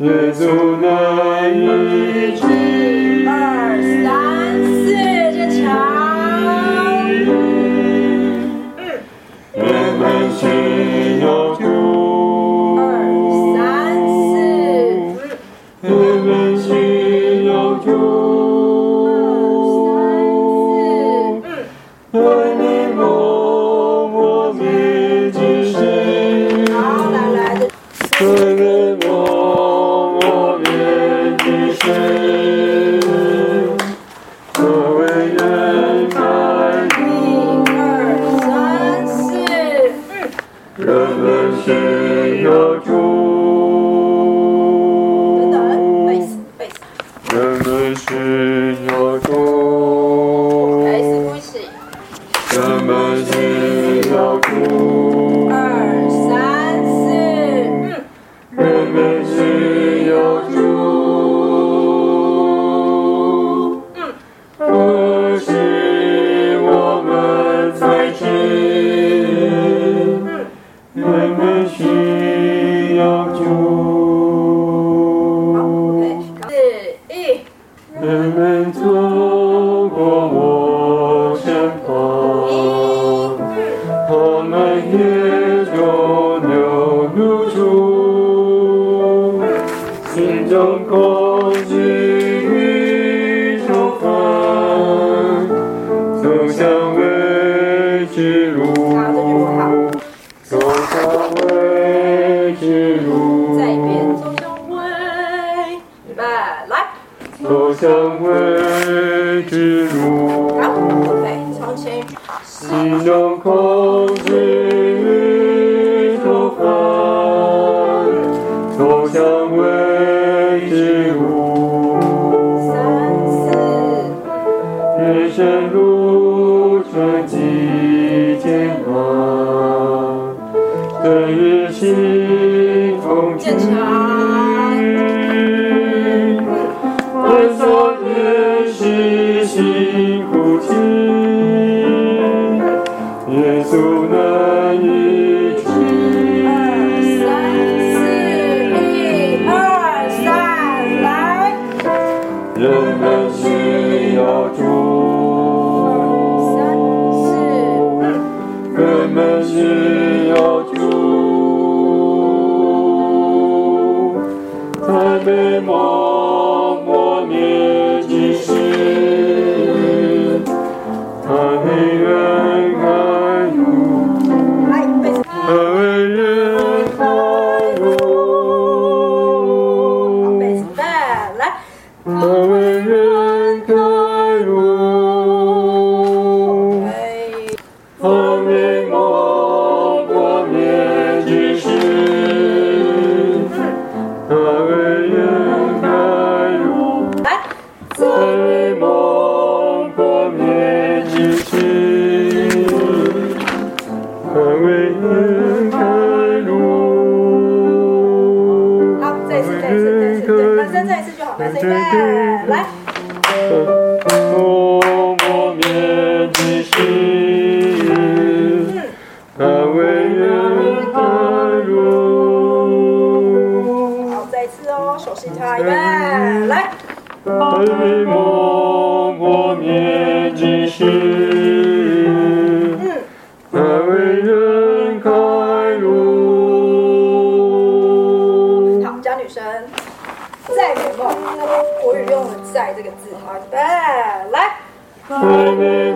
寝備え来。走向未知路。好，OK，从。Xin chào và. Amen.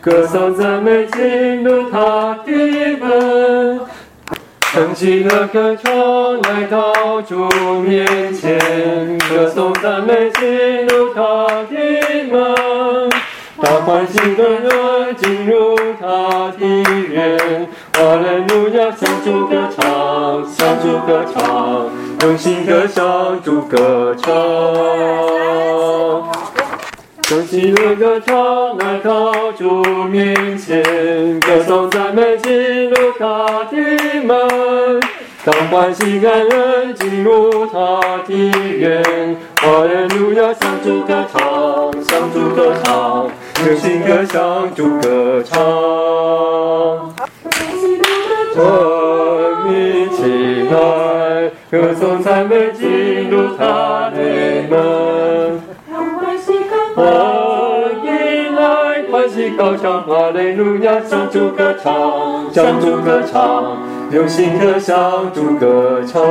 歌颂赞美进入他的门。唱起了歌唱，来到主面前，歌颂赞美进入他的门。大欢喜的人进入他的园，哈利路亚，向主歌唱，向主歌唱，用心歌向主歌唱。唱起了歌唱，来到主面前，歌颂赞美进入他的门。当欢喜感恩进入他的园，哈利路亚，向主歌唱，向主歌唱，用心歌向主歌唱。欢迎起来，歌颂赞美进入他的门。欢迎来，欢喜高唱，哈利路亚，向主歌唱，向主歌唱。用心歌向主歌唱。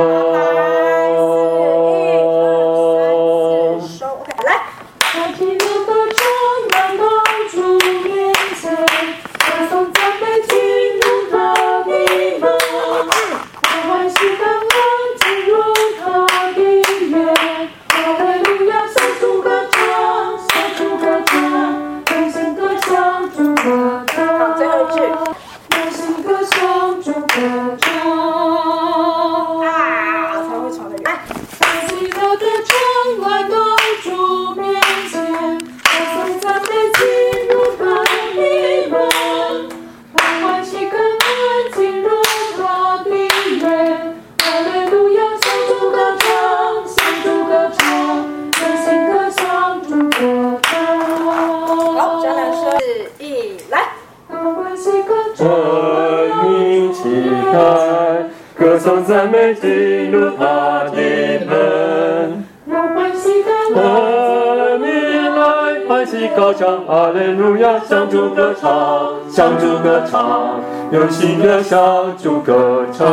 高唱，哈利路亚，向主歌唱，向主歌唱，用心的向主歌唱。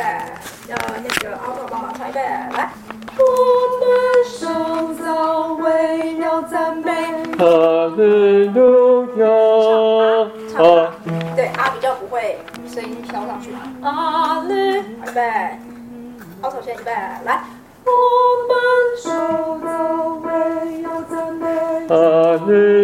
来，那个阿措爸爸唱一遍，来。我们手早为要赞美阿弥陀佛。唱吧，唱吧，对，阿比较不会，声音飘上去嘛。阿弥，来备，阿措先预备，来。我们手早为要赞美阿弥。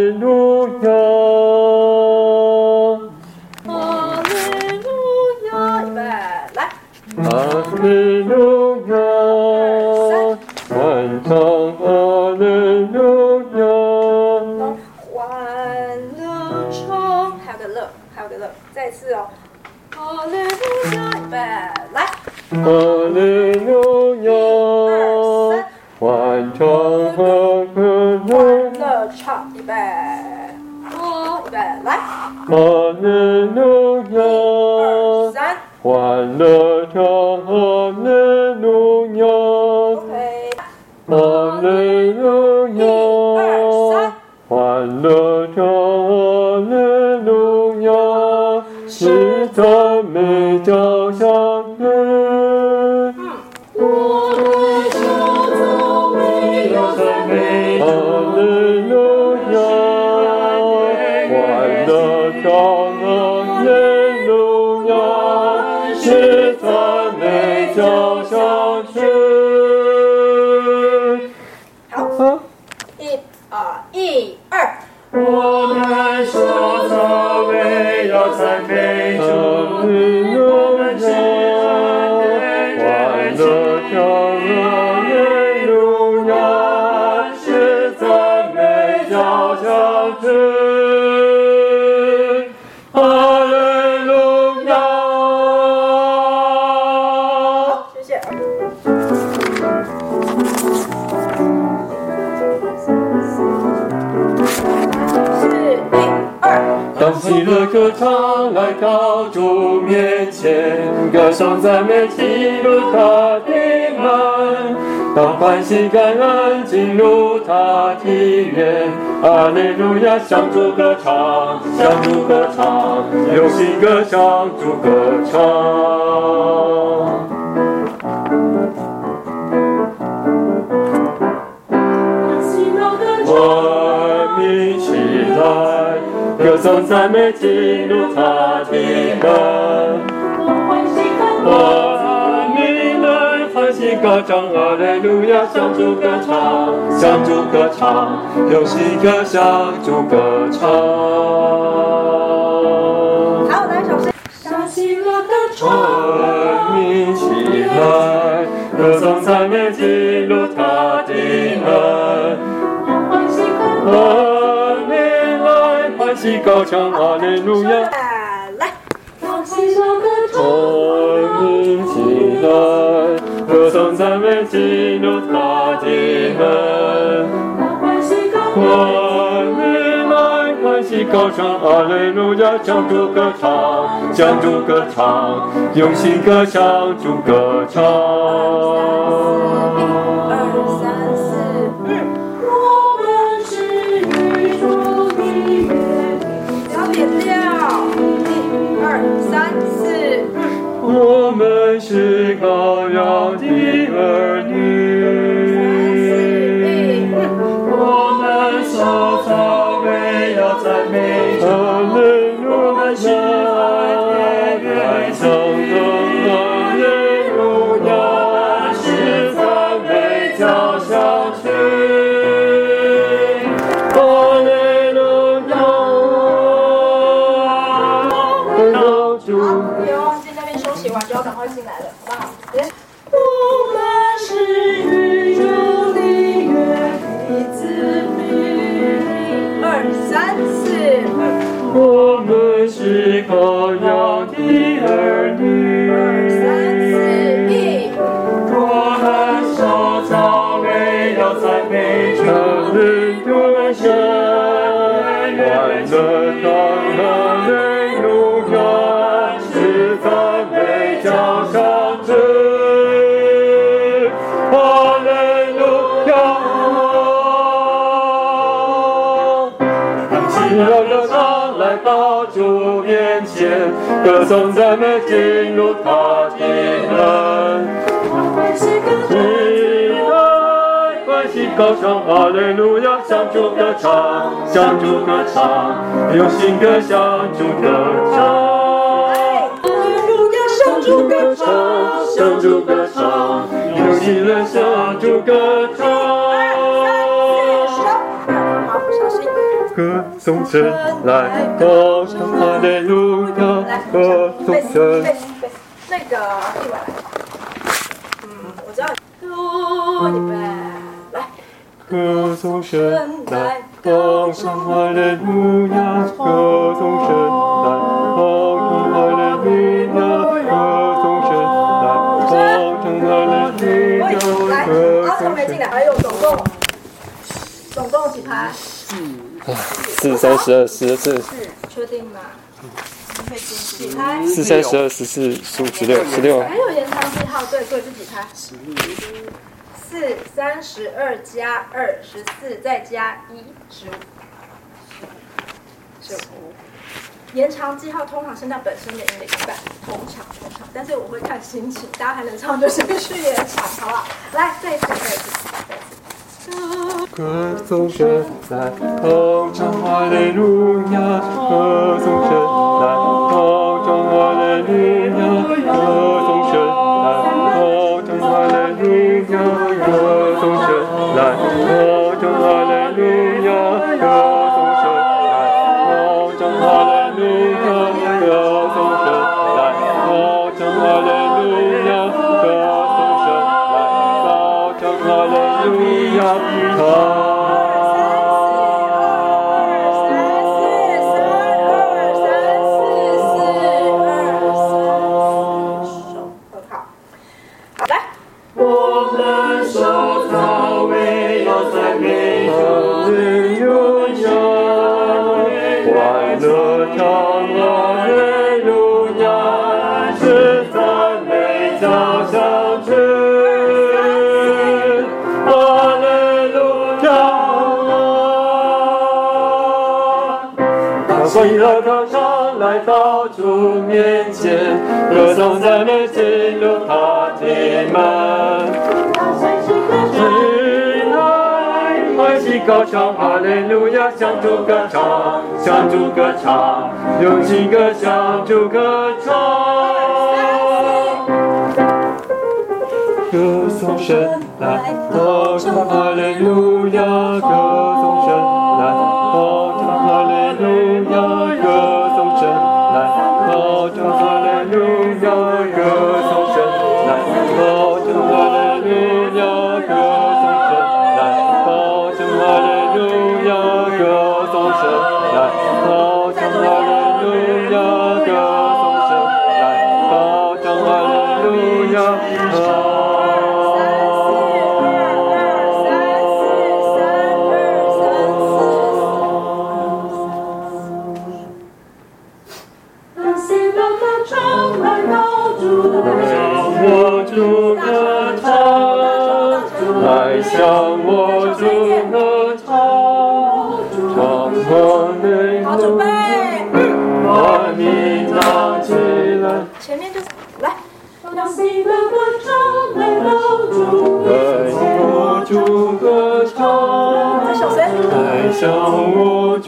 唱来到主面前，歌声赞美进入他的门，当欢喜感恩进入他的院，哈利路亚，向主歌唱，向主歌唱，用心歌向主歌唱。赞美进入他的门。万民来欢喜歌唱，哈利路亚，向主歌唱，向主歌唱，有心歌向主歌唱。好，来，小声。响起了歌万民起来，歌声赞美欢喜高唱，哈利路亚。来，万民起来，歌声赞美进入他的门。万民来欢喜高唱，哈利路亚，向主歌唱，向主歌唱，用心歌向主歌唱。歌声赞美进入他的门。起来，欢喜高唱，哈利路亚，向主歌唱，向主歌唱，用心歌向主歌唱。哈利路亚，向主歌唱，向主歌唱，用心歌向主歌唱。歌颂神来高唱，哈利路亚，那个一碗来。嗯，我知道。哦，预备，来。歌颂神来高唱，哈利路亚，歌颂神来高唱，哈利路亚，歌颂神来高唱，哈利路亚，歌好，没进来，还有总共，总共几排？四三十二十四，确定吗？几拍？四三十二十四十五十六十六。还有延长记号，对，所以是几拍？四三十二加二十四，再加一十五，十五。延长记号通常是那本身的音的一半，通常通常，但是我会看心情，大家还能唱就先去延长，好不好？来，再一次，再一次，再一次。歌颂神来高唱，哈利路亚，歌颂神来欢乐歌唱来到主面前，歌颂赞美进入他的门。高唱，哈利路亚，向主歌唱，向主歌唱，用新歌向主歌唱。歌颂神来，高唱哈利路亚，歌颂引导我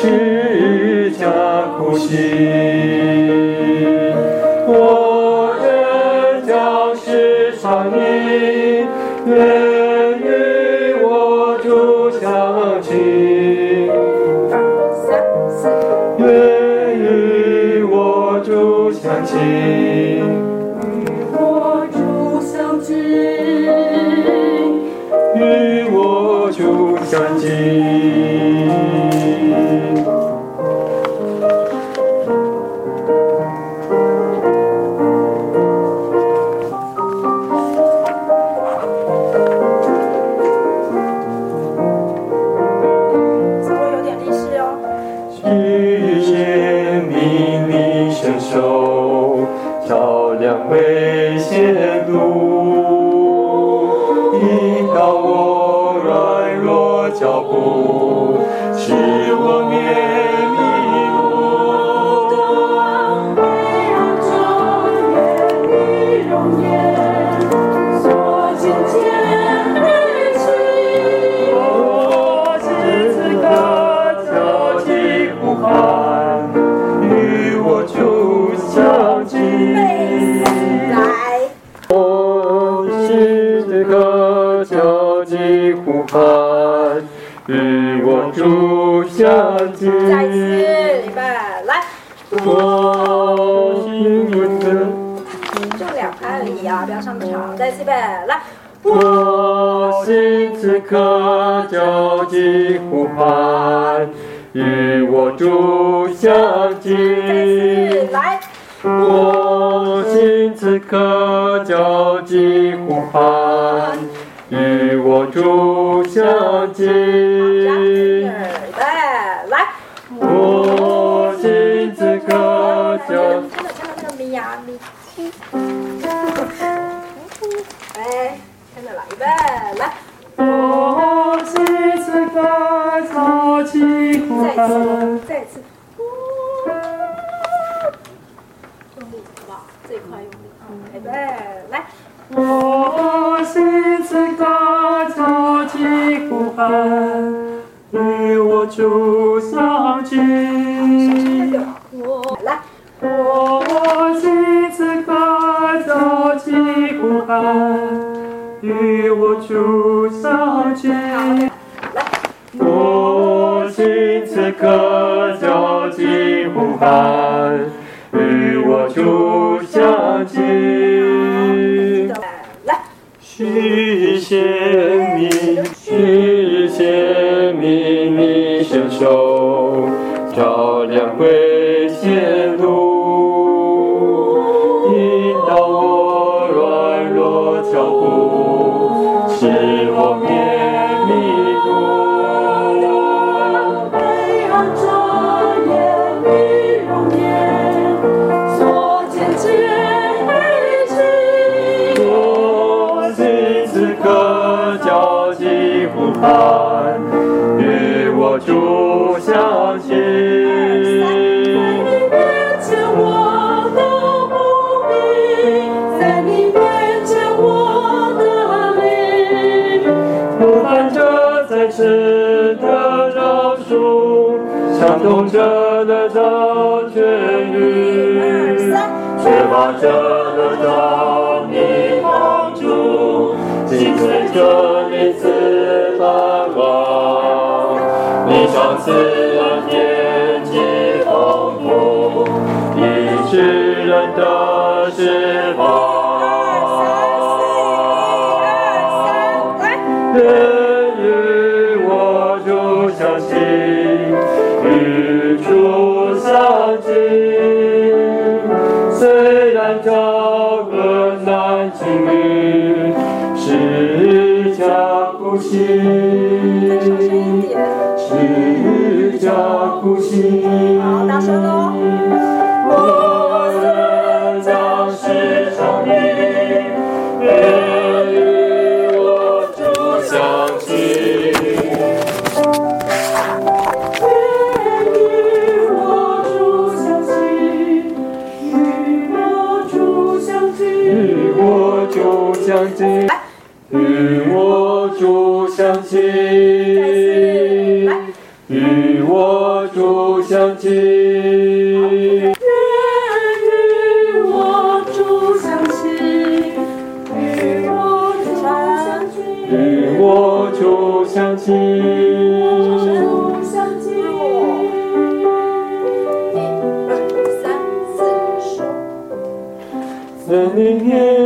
십자 고시. 与我住相近。来。我心此刻焦几呼喊，与我住相近。来，我心此刻焦急，来，来，来，我心此刻。再次再次。用力好吧最快用力。啊预来。我心似刻早起不安与我出相聚来。我心似刻早起不安与我出相聚可救急呼喊与我出相集来。寻寻觅觅寻寻觅觅下去在你面前我的不必在你面前我的阿里呼唤着再次的饶恕伤痛着的都痊愈却把这个当你放逐心碎着你自 Master. living.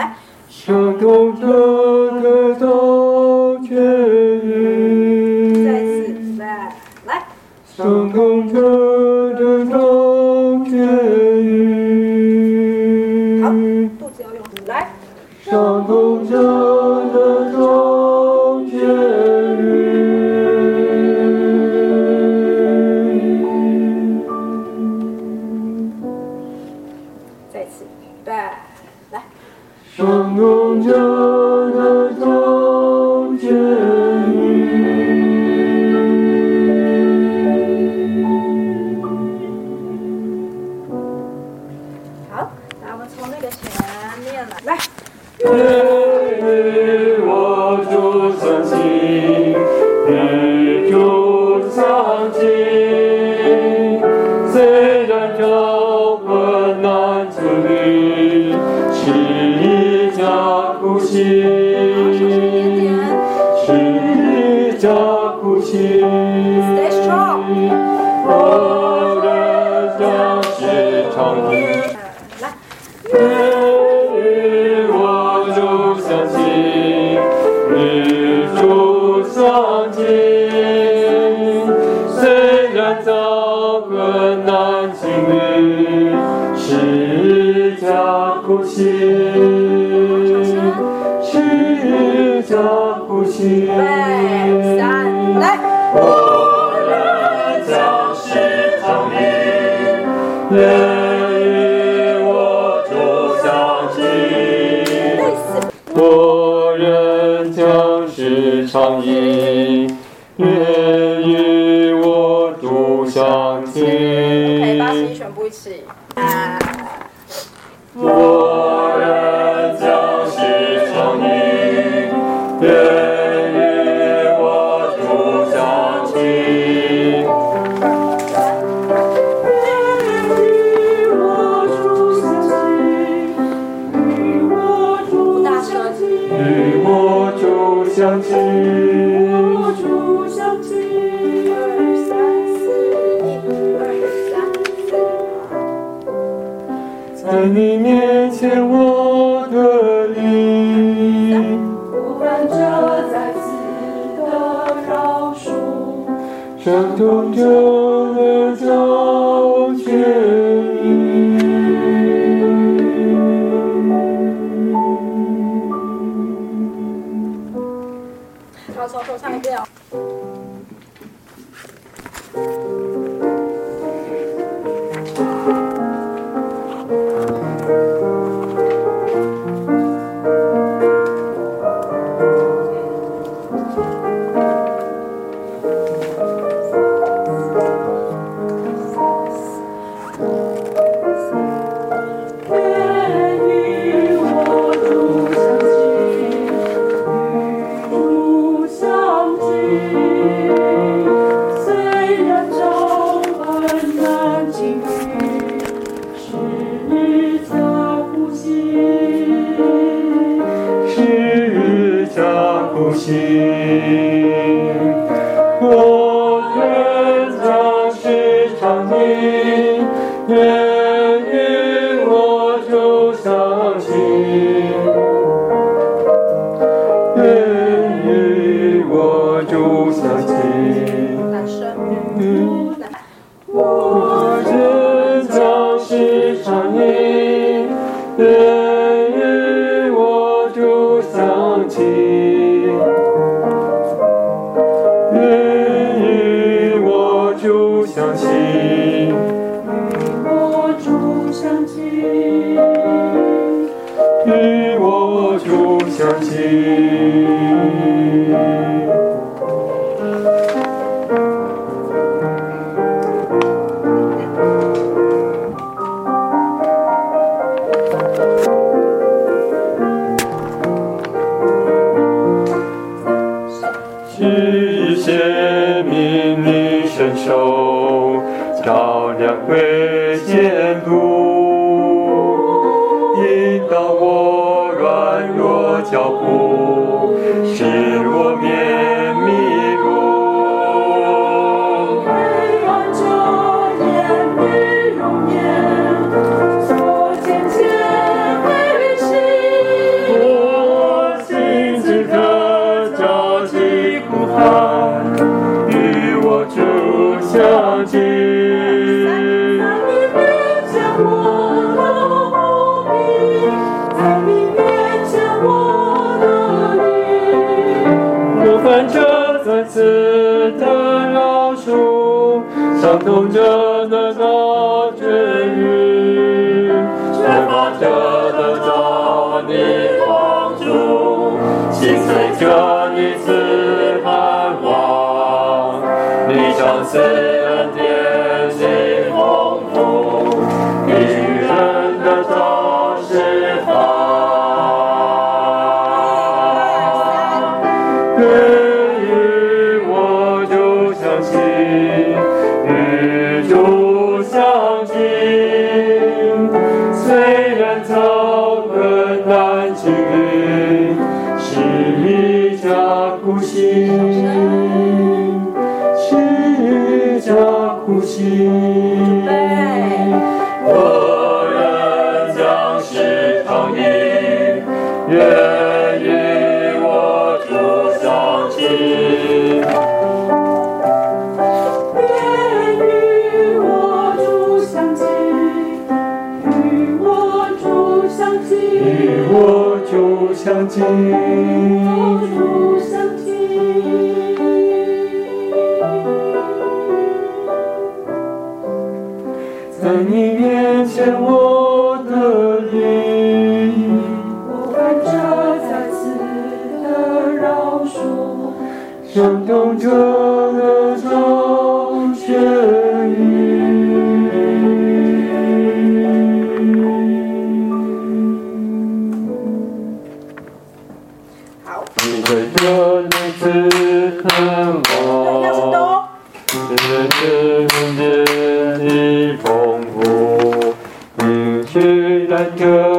来。伤痛着是长衣， 오신 的饶恕，伤痛者得到治愈，缺乏者得到你帮助，心碎者你赐盼望，你上赐恩。 슬픈 몸 흔들흔들 일봉구 응실난 그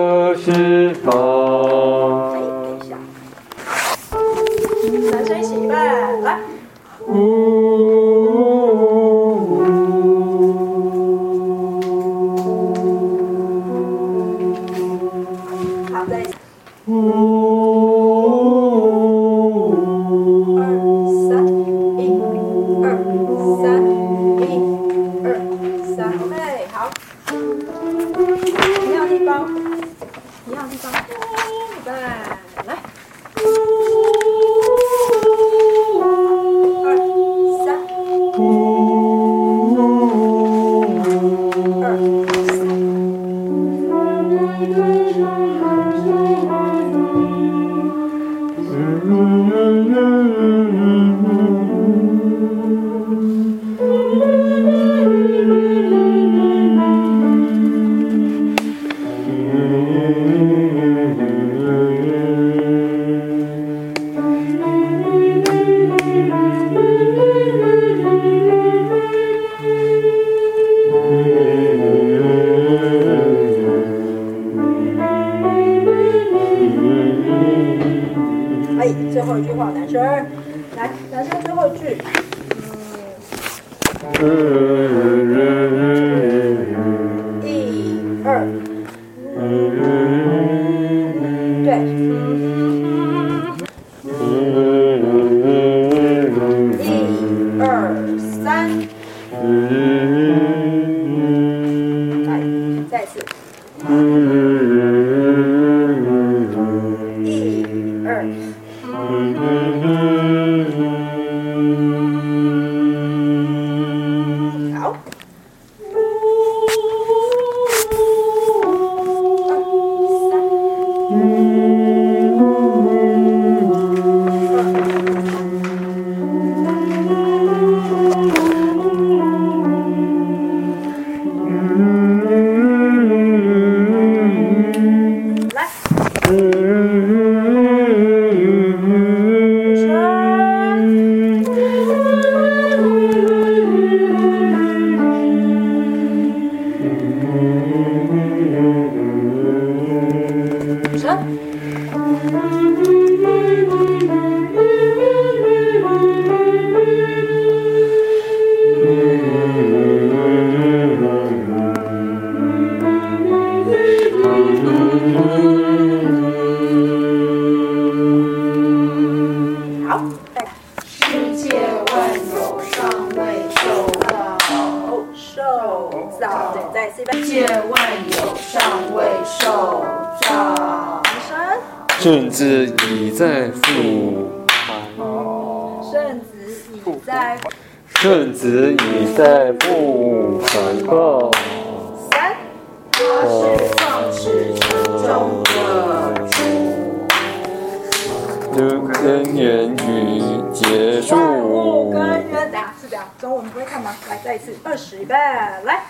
走我们不会看吗来再一次二十倍来。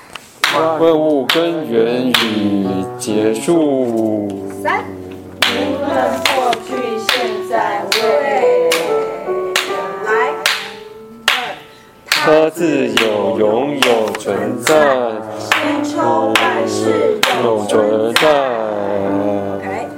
万物根源已结束。三无论过去现在未来二他自有永有存在千秋万世有存在。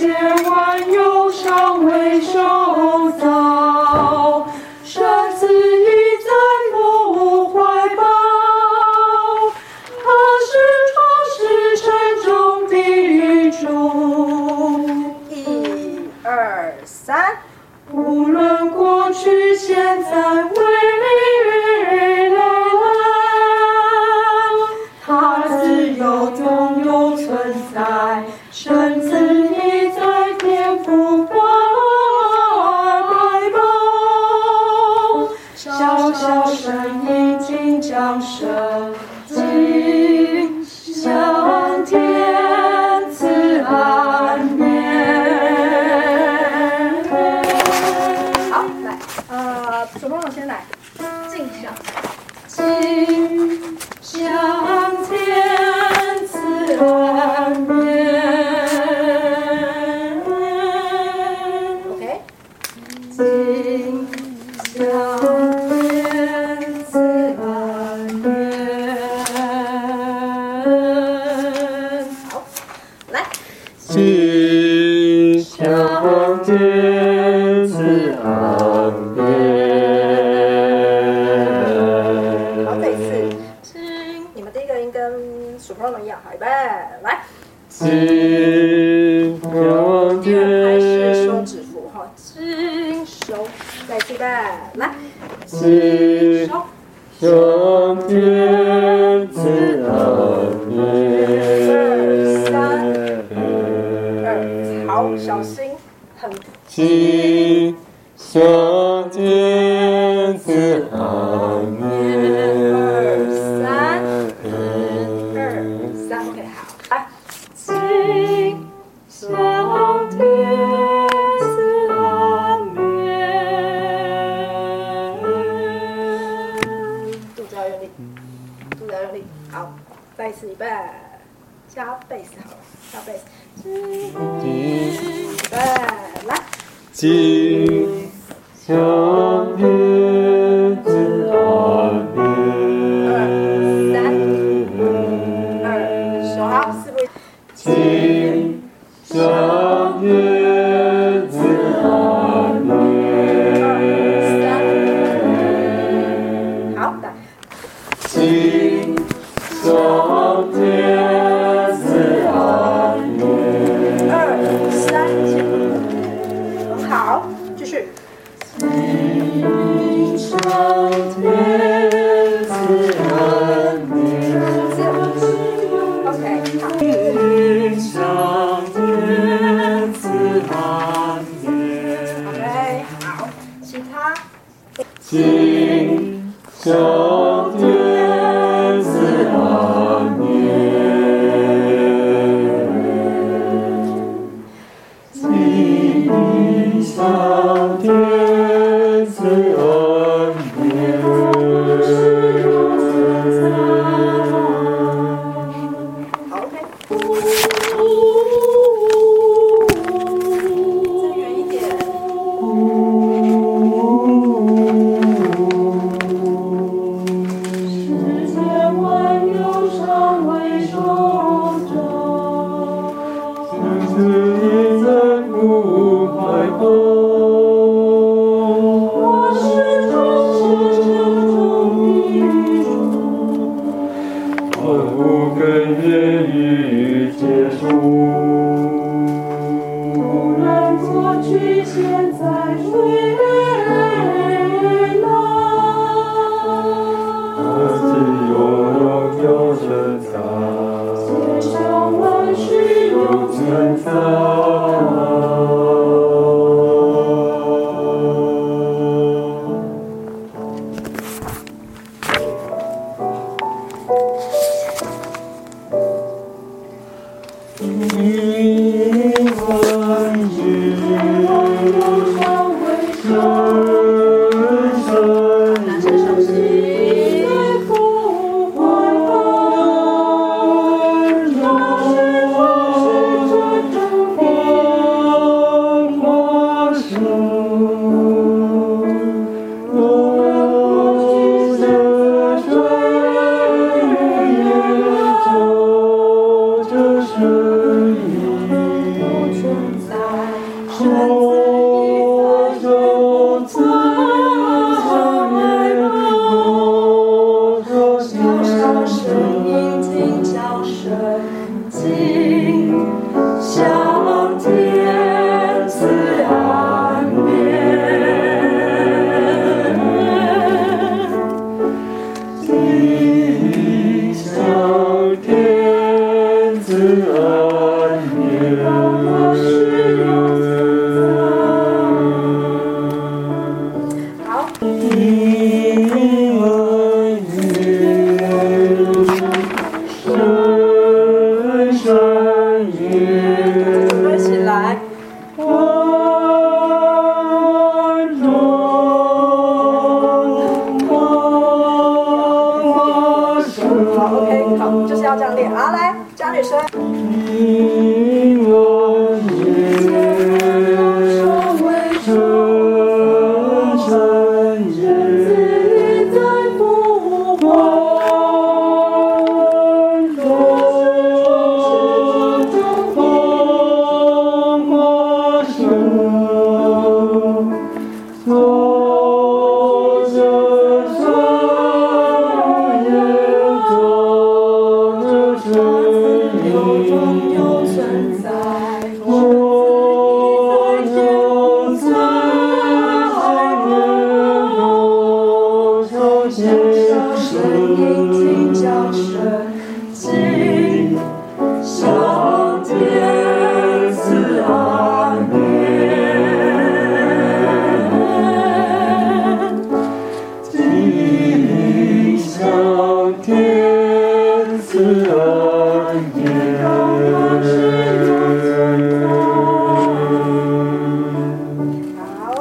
Yeah. 七相见一二三一二三 ok 好来相肚子要用力肚子要用力好再一半加倍好了加倍 See